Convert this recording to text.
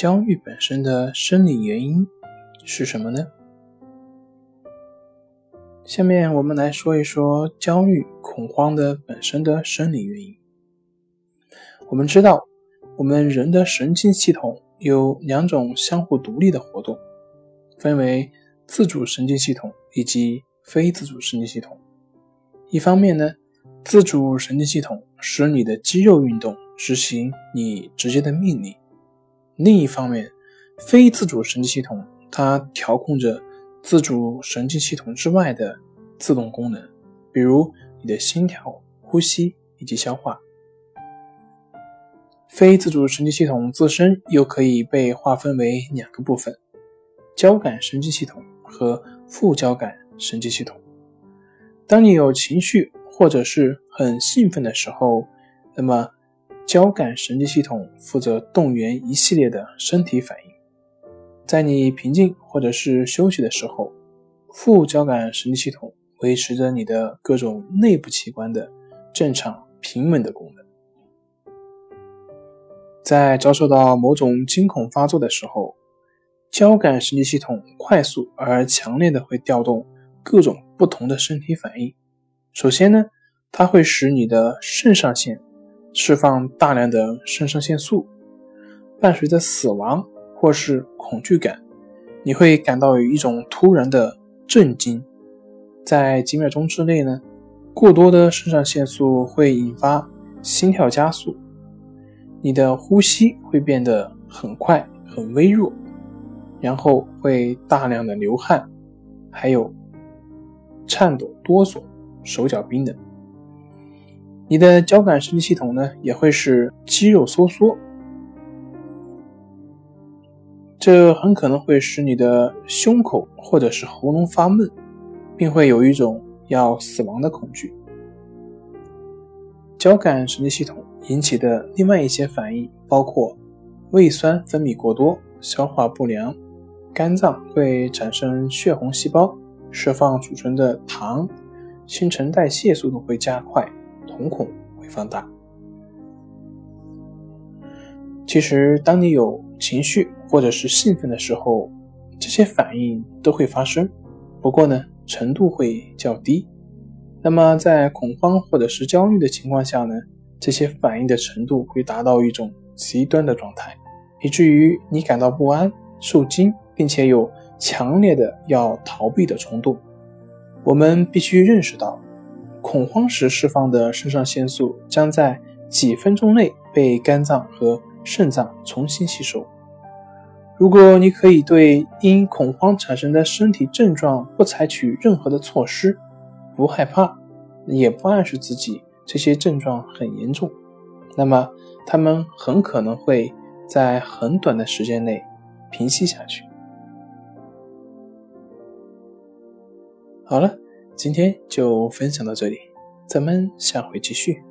焦虑本身的生理原因是什么呢？下面我们来说一说焦虑、恐慌的本身的生理原因。我们知道，我们人的神经系统有两种相互独立的活动，分为自主神经系统以及非自主神经系统。一方面呢，自主神经系统使你的肌肉运动，执行你直接的命令。另一方面，非自主神经系统它调控着自主神经系统之外的自动功能，比如你的心跳、呼吸以及消化。非自主神经系统自身又可以被划分为两个部分：交感神经系统和副交感神经系统。当你有情绪或者是很兴奋的时候，那么。交感神经系统负责动员一系列的身体反应，在你平静或者是休息的时候，副交感神经系统维持着你的各种内部器官的正常平稳的功能。在遭受到某种惊恐发作的时候，交感神经系统快速而强烈的会调动各种不同的身体反应。首先呢，它会使你的肾上腺。释放大量的肾上腺素，伴随着死亡或是恐惧感，你会感到有一种突然的震惊。在几秒钟之内呢，过多的肾上腺素会引发心跳加速，你的呼吸会变得很快很微弱，然后会大量的流汗，还有颤抖、哆嗦、手脚冰冷。你的交感神经系统呢，也会使肌肉收缩，这很可能会使你的胸口或者是喉咙发闷，并会有一种要死亡的恐惧。交感神经系统引起的另外一些反应包括胃酸分泌过多、消化不良，肝脏会产生血红细胞，释放储存的糖，新陈代谢速度会加快。瞳孔会放大。其实，当你有情绪或者是兴奋的时候，这些反应都会发生，不过呢，程度会较低。那么，在恐慌或者是焦虑的情况下呢，这些反应的程度会达到一种极端的状态，以至于你感到不安、受惊，并且有强烈的要逃避的冲动。我们必须认识到。恐慌时释放的肾上腺素将在几分钟内被肝脏和肾脏重新吸收。如果你可以对因恐慌产生的身体症状不采取任何的措施，不害怕，也不暗示自己这些症状很严重，那么他们很可能会在很短的时间内平息下去。好了。今天就分享到这里，咱们下回继续。